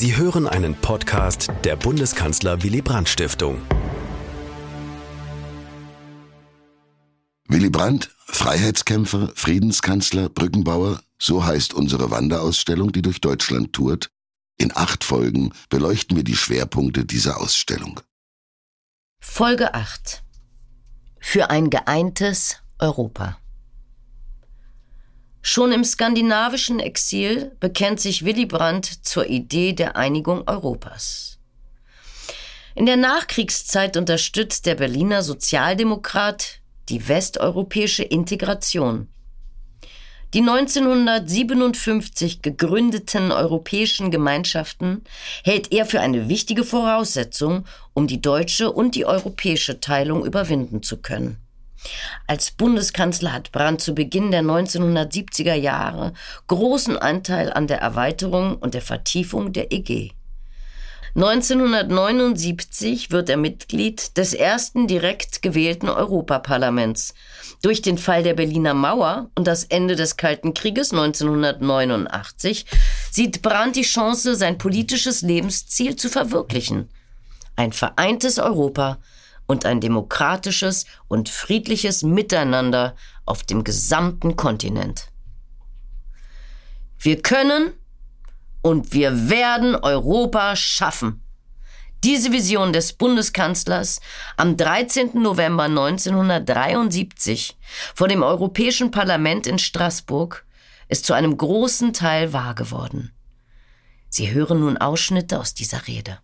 Sie hören einen Podcast der Bundeskanzler Willy Brandt Stiftung. Willy Brandt, Freiheitskämpfer, Friedenskanzler, Brückenbauer, so heißt unsere Wanderausstellung, die durch Deutschland tourt. In acht Folgen beleuchten wir die Schwerpunkte dieser Ausstellung. Folge 8 Für ein geeintes Europa. Schon im skandinavischen Exil bekennt sich Willy Brandt zur Idee der Einigung Europas. In der Nachkriegszeit unterstützt der Berliner Sozialdemokrat die westeuropäische Integration. Die 1957 gegründeten europäischen Gemeinschaften hält er für eine wichtige Voraussetzung, um die deutsche und die europäische Teilung überwinden zu können. Als Bundeskanzler hat Brandt zu Beginn der 1970er Jahre großen Anteil an der Erweiterung und der Vertiefung der EG. 1979 wird er Mitglied des ersten direkt gewählten Europaparlaments. Durch den Fall der Berliner Mauer und das Ende des Kalten Krieges 1989 sieht Brandt die Chance, sein politisches Lebensziel zu verwirklichen. Ein vereintes Europa und ein demokratisches und friedliches Miteinander auf dem gesamten Kontinent. Wir können und wir werden Europa schaffen. Diese Vision des Bundeskanzlers am 13. November 1973 vor dem Europäischen Parlament in Straßburg ist zu einem großen Teil wahr geworden. Sie hören nun Ausschnitte aus dieser Rede.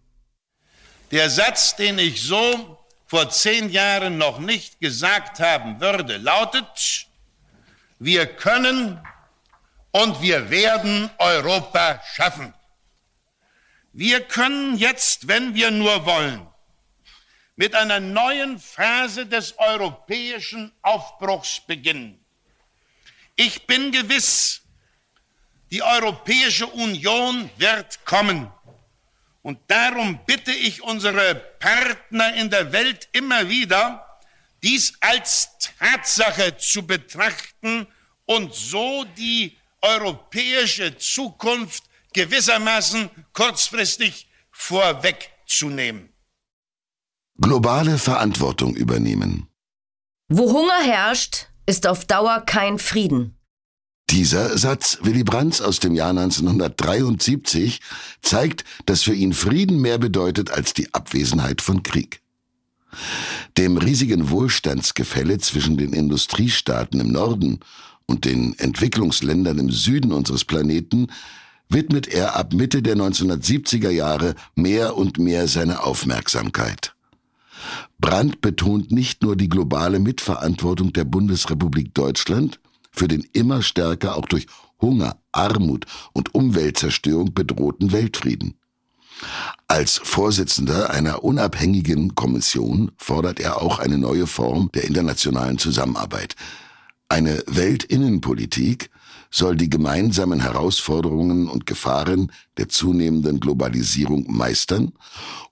Der Satz, den ich so vor zehn Jahren noch nicht gesagt haben würde, lautet, wir können und wir werden Europa schaffen. Wir können jetzt, wenn wir nur wollen, mit einer neuen Phase des europäischen Aufbruchs beginnen. Ich bin gewiss, die Europäische Union wird kommen. Und darum bitte ich unsere Partner in der Welt immer wieder, dies als Tatsache zu betrachten und so die europäische Zukunft gewissermaßen kurzfristig vorwegzunehmen. Globale Verantwortung übernehmen. Wo Hunger herrscht, ist auf Dauer kein Frieden. Dieser Satz Willy Brandts aus dem Jahr 1973 zeigt, dass für ihn Frieden mehr bedeutet als die Abwesenheit von Krieg. Dem riesigen Wohlstandsgefälle zwischen den Industriestaaten im Norden und den Entwicklungsländern im Süden unseres Planeten widmet er ab Mitte der 1970er Jahre mehr und mehr seine Aufmerksamkeit. Brandt betont nicht nur die globale Mitverantwortung der Bundesrepublik Deutschland für den immer stärker auch durch Hunger, Armut und Umweltzerstörung bedrohten Weltfrieden. Als Vorsitzender einer unabhängigen Kommission fordert er auch eine neue Form der internationalen Zusammenarbeit, eine Weltinnenpolitik soll die gemeinsamen Herausforderungen und Gefahren der zunehmenden Globalisierung meistern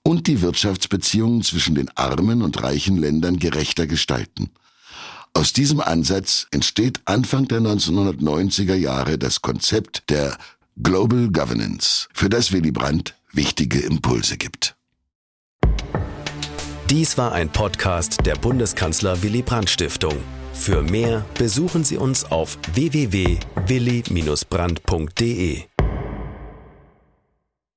und die Wirtschaftsbeziehungen zwischen den armen und reichen Ländern gerechter gestalten. Aus diesem Ansatz entsteht Anfang der 1990er Jahre das Konzept der Global Governance, für das Willy Brandt wichtige Impulse gibt. Dies war ein Podcast der Bundeskanzler Willy Brandt Stiftung. Für mehr besuchen Sie uns auf www.willi-brandt.de.